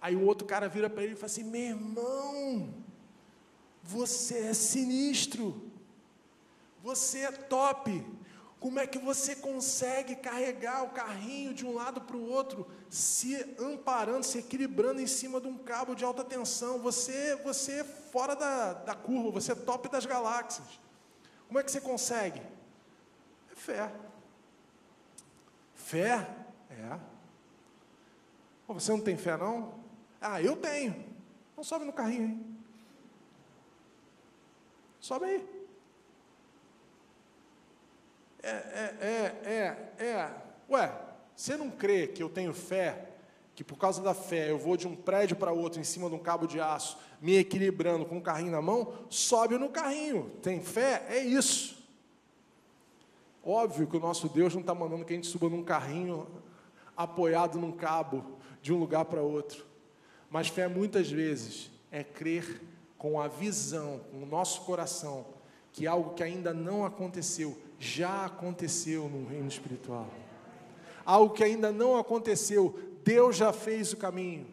Aí o outro cara vira para ele e fala assim: meu irmão, você é sinistro, você é top. Como é que você consegue carregar o carrinho de um lado para o outro, se amparando, se equilibrando em cima de um cabo de alta tensão? Você, você é fora da, da curva, você é top das galáxias. Como é que você consegue? É fé. Fé? É. você não tem fé, não? Ah, eu tenho. Então sobe no carrinho, hein? Sobe aí. É, é, é, é, é. Ué, você não crê que eu tenho fé, que por causa da fé eu vou de um prédio para outro em cima de um cabo de aço, me equilibrando com um carrinho na mão? Sobe no carrinho. Tem fé? É isso. Óbvio que o nosso Deus não está mandando que a gente suba num carrinho apoiado num cabo de um lugar para outro. Mas fé muitas vezes é crer com a visão, com o nosso coração, que algo que ainda não aconteceu já aconteceu no reino espiritual. Algo que ainda não aconteceu, Deus já fez o caminho.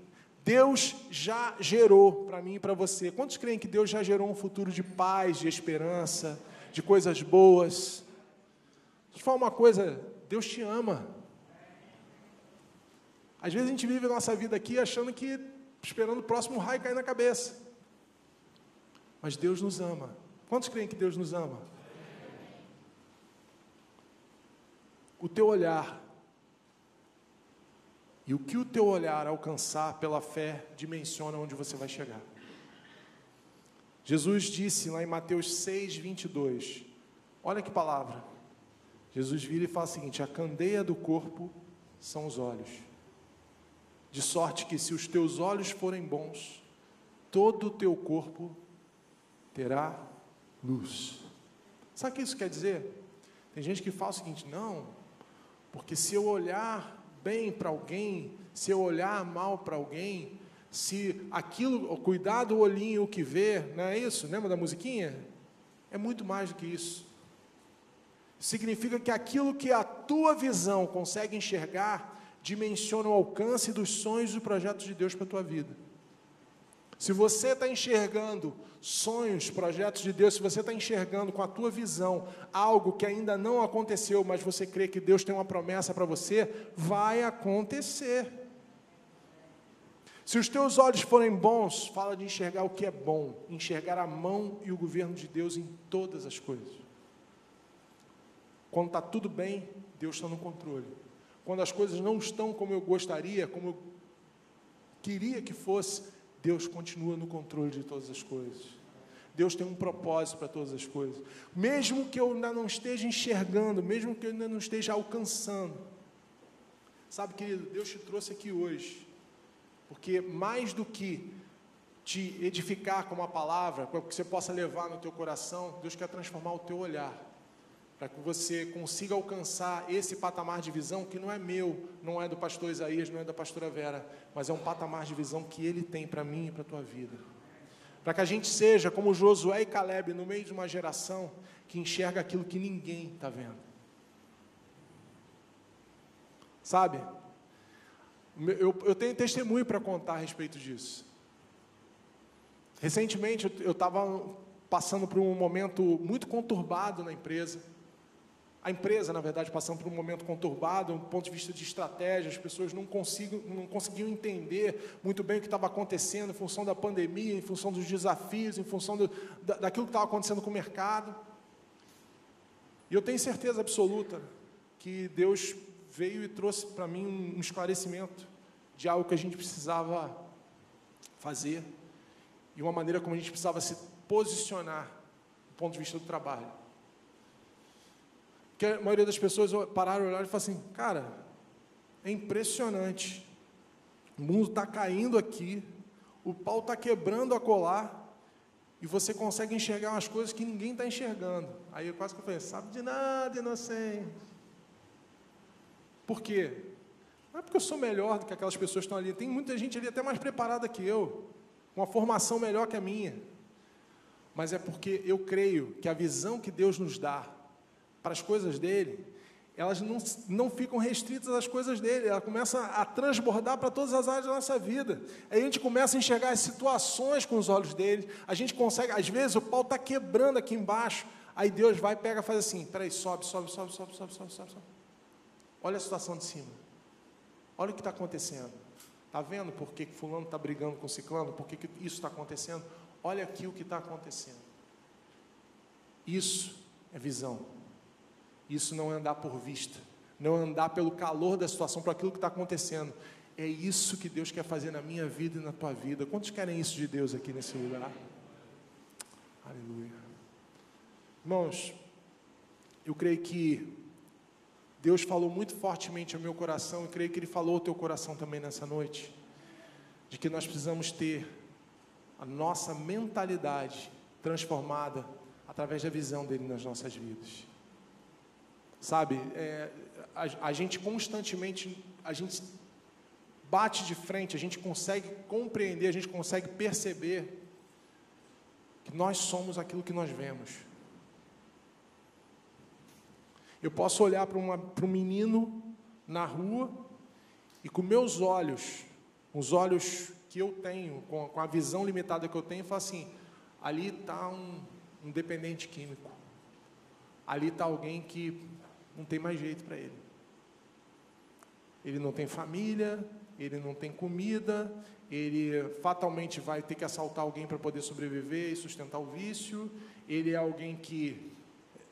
Deus já gerou para mim e para você. Quantos creem que Deus já gerou um futuro de paz, de esperança, de coisas boas? Deixa eu falar uma coisa: Deus te ama. Às vezes a gente vive a nossa vida aqui achando que, esperando o próximo raio cair na cabeça. Mas Deus nos ama. Quantos creem que Deus nos ama? o teu olhar e o que o teu olhar alcançar pela fé dimensiona onde você vai chegar. Jesus disse lá em Mateus 6, 22, olha que palavra. Jesus vira e fala o seguinte: a candeia do corpo são os olhos, de sorte que se os teus olhos forem bons, todo o teu corpo terá luz. Sabe o que isso quer dizer? Tem gente que fala o seguinte: não, porque se eu olhar bem para alguém, se eu olhar mal para alguém, se aquilo, cuidar do olhinho o que vê, não é isso? Lembra da musiquinha? É muito mais do que isso. Significa que aquilo que a tua visão consegue enxergar dimensiona o alcance dos sonhos e projetos de Deus para a tua vida. Se você está enxergando sonhos, projetos de Deus, se você está enxergando com a tua visão algo que ainda não aconteceu, mas você crê que Deus tem uma promessa para você, vai acontecer. Se os teus olhos forem bons, fala de enxergar o que é bom, enxergar a mão e o governo de Deus em todas as coisas. Quando está tudo bem, Deus está no controle. Quando as coisas não estão como eu gostaria, como eu queria que fosse, Deus continua no controle de todas as coisas. Deus tem um propósito para todas as coisas. Mesmo que eu ainda não esteja enxergando, mesmo que eu ainda não esteja alcançando. Sabe, querido, Deus te trouxe aqui hoje, porque mais do que te edificar com uma palavra, para que você possa levar no teu coração, Deus quer transformar o teu olhar para que você consiga alcançar esse patamar de visão que não é meu, não é do pastor Isaías, não é da pastora Vera, mas é um patamar de visão que ele tem para mim e para a tua vida. Para que a gente seja como Josué e Caleb no meio de uma geração que enxerga aquilo que ninguém está vendo. Sabe? Eu, eu tenho testemunho para contar a respeito disso. Recentemente eu estava passando por um momento muito conturbado na empresa a empresa, na verdade, passando por um momento conturbado, do ponto de vista de estratégia, as pessoas não, consigo, não conseguiam entender muito bem o que estava acontecendo em função da pandemia, em função dos desafios, em função do, da, daquilo que estava acontecendo com o mercado. E eu tenho certeza absoluta que Deus veio e trouxe para mim um esclarecimento de algo que a gente precisava fazer e uma maneira como a gente precisava se posicionar do ponto de vista do trabalho. Porque a maioria das pessoas pararam, olharam e falaram assim: cara, é impressionante. O mundo está caindo aqui, o pau está quebrando a colar, e você consegue enxergar umas coisas que ninguém está enxergando. Aí eu quase que falei: sabe de nada, inocente. Por quê? Não é porque eu sou melhor do que aquelas pessoas que estão ali. Tem muita gente ali até mais preparada que eu, com uma formação melhor que a minha. Mas é porque eu creio que a visão que Deus nos dá para as coisas dele, elas não, não ficam restritas às coisas dele, ela começa a transbordar para todas as áreas da nossa vida. Aí a gente começa a enxergar as situações com os olhos dele, a gente consegue, às vezes o pau está quebrando aqui embaixo, aí Deus vai, pega faz assim, peraí, sobe, sobe, sobe, sobe, sobe, sobe, sobe. Olha a situação de cima, olha o que está acontecendo. Está vendo por que, fulano está brigando com ciclano, por que isso está acontecendo? Olha aqui o que está acontecendo. Isso é visão. Isso não é andar por vista, não é andar pelo calor da situação, por aquilo que está acontecendo. É isso que Deus quer fazer na minha vida e na tua vida. Quantos querem isso de Deus aqui nesse lugar? Aleluia. Irmãos, eu creio que Deus falou muito fortemente ao meu coração e creio que Ele falou ao teu coração também nessa noite, de que nós precisamos ter a nossa mentalidade transformada através da visão dele nas nossas vidas. Sabe, é, a, a gente constantemente, a gente bate de frente, a gente consegue compreender, a gente consegue perceber que nós somos aquilo que nós vemos. Eu posso olhar para, para um menino na rua e com meus olhos, os olhos que eu tenho, com, com a visão limitada que eu tenho, falar assim: ali está um, um dependente químico, ali está alguém que não tem mais jeito para ele. Ele não tem família, ele não tem comida, ele fatalmente vai ter que assaltar alguém para poder sobreviver e sustentar o vício, ele é alguém que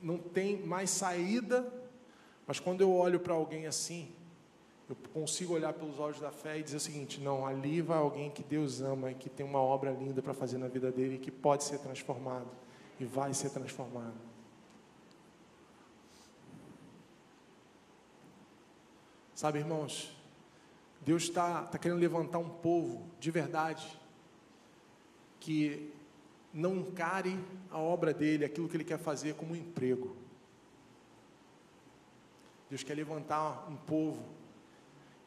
não tem mais saída, mas quando eu olho para alguém assim, eu consigo olhar pelos olhos da fé e dizer o seguinte: não, ali vai alguém que Deus ama e que tem uma obra linda para fazer na vida dele e que pode ser transformado e vai ser transformado. Sabe, irmãos, Deus está tá querendo levantar um povo de verdade que não encare a obra dele, aquilo que ele quer fazer, como um emprego. Deus quer levantar um povo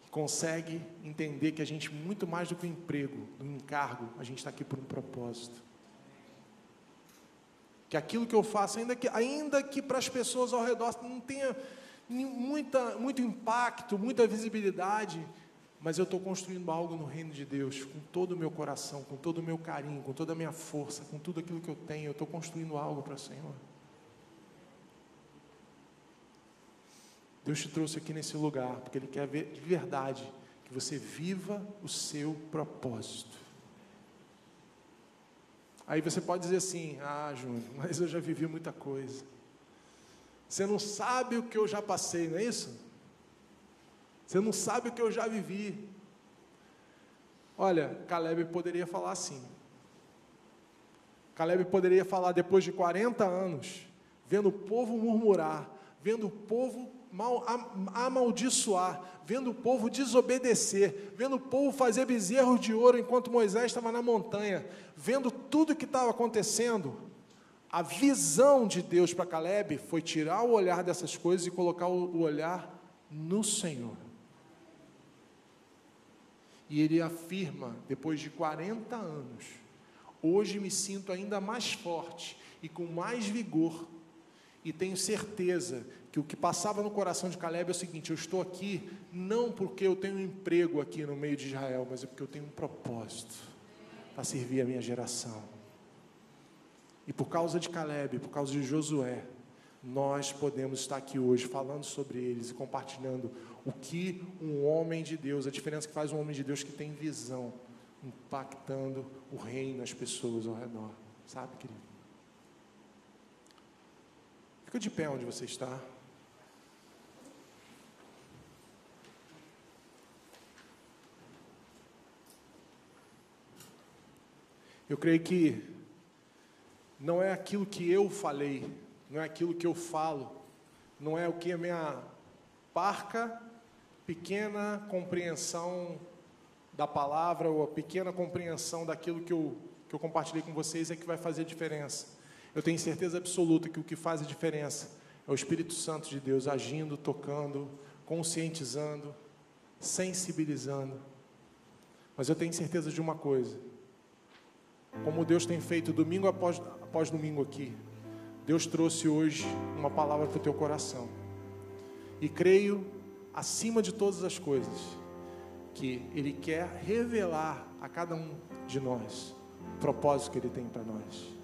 que consegue entender que a gente, muito mais do que um emprego, um encargo, a gente está aqui por um propósito. Que aquilo que eu faço, ainda que, ainda que para as pessoas ao redor não tenha muita, muito impacto, muita visibilidade, mas eu estou construindo algo no reino de Deus, com todo o meu coração, com todo o meu carinho, com toda a minha força, com tudo aquilo que eu tenho, eu estou construindo algo para o Senhor. Deus te trouxe aqui nesse lugar, porque Ele quer ver de verdade que você viva o seu propósito. Aí você pode dizer assim: Ah, Júnior, mas eu já vivi muita coisa. Você não sabe o que eu já passei, não é isso? Você não sabe o que eu já vivi. Olha, Caleb poderia falar assim. Caleb poderia falar depois de 40 anos, vendo o povo murmurar, vendo o povo mal, amaldiçoar, vendo o povo desobedecer, vendo o povo fazer bezerros de ouro enquanto Moisés estava na montanha, vendo tudo o que estava acontecendo, a visão de Deus para Caleb foi tirar o olhar dessas coisas e colocar o olhar no Senhor. E ele afirma, depois de 40 anos, hoje me sinto ainda mais forte e com mais vigor, e tenho certeza que o que passava no coração de Caleb é o seguinte: eu estou aqui não porque eu tenho um emprego aqui no meio de Israel, mas é porque eu tenho um propósito para servir a minha geração. E por causa de Caleb, por causa de Josué, nós podemos estar aqui hoje falando sobre eles e compartilhando o que um homem de Deus, a diferença que faz um homem de Deus que tem visão, impactando o reino, nas pessoas ao redor. Sabe, querido? Fica de pé onde você está. Eu creio que não é aquilo que eu falei, não é aquilo que eu falo, não é o que a minha parca, pequena compreensão da palavra ou a pequena compreensão daquilo que eu, que eu compartilhei com vocês é que vai fazer diferença. Eu tenho certeza absoluta que o que faz a diferença é o Espírito Santo de Deus agindo, tocando, conscientizando, sensibilizando. Mas eu tenho certeza de uma coisa: como Deus tem feito domingo após, após domingo aqui, Deus trouxe hoje uma palavra para o teu coração. E creio, acima de todas as coisas, que Ele quer revelar a cada um de nós o propósito que Ele tem para nós.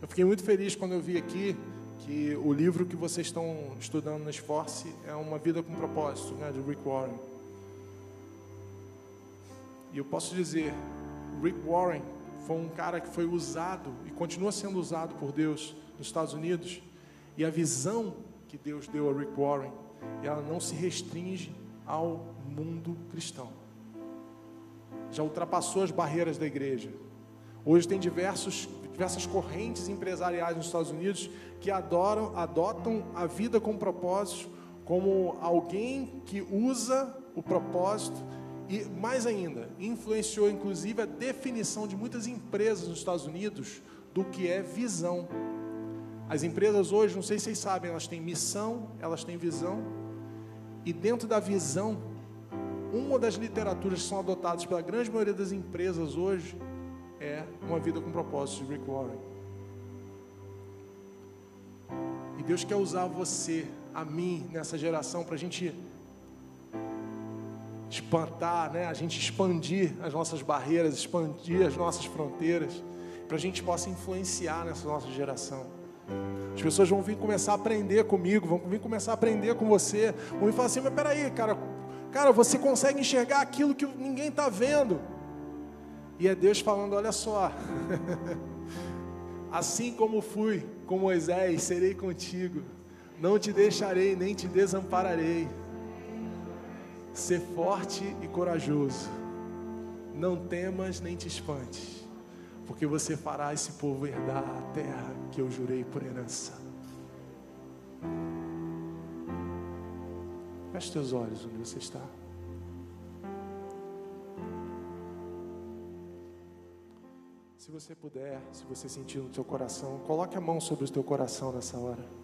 Eu fiquei muito feliz quando eu vi aqui que o livro que vocês estão estudando no Esforce é Uma Vida com Propósito, né, de Rick Warren. E eu posso dizer, Rick Warren foi um cara que foi usado e continua sendo usado por Deus nos Estados Unidos. E a visão que Deus deu a Rick Warren, ela não se restringe ao mundo cristão. Já ultrapassou as barreiras da igreja. Hoje tem diversos, diversas correntes empresariais nos Estados Unidos que adoram, adotam a vida com propósito como alguém que usa o propósito e mais ainda, influenciou inclusive a definição de muitas empresas nos Estados Unidos do que é visão. As empresas hoje, não sei se vocês sabem, elas têm missão, elas têm visão, e dentro da visão, uma das literaturas que são adotadas pela grande maioria das empresas hoje é Uma Vida com Propósito, de Rick Warren. E Deus quer usar você, a mim, nessa geração, para a gente espantar, né? a gente expandir as nossas barreiras, expandir as nossas fronteiras, para a gente possa influenciar nessa nossa geração. As pessoas vão vir começar a aprender comigo, vão vir começar a aprender com você, vão vir falar assim, mas peraí, cara, cara, você consegue enxergar aquilo que ninguém está vendo. E é Deus falando, olha só, assim como fui com Moisés, serei contigo, não te deixarei, nem te desampararei. Ser forte e corajoso. Não temas nem te espantes, porque você fará esse povo herdar a terra que eu jurei por herança. Feche teus olhos onde você está. Se você puder, se você sentir no seu coração, coloque a mão sobre o teu coração nessa hora.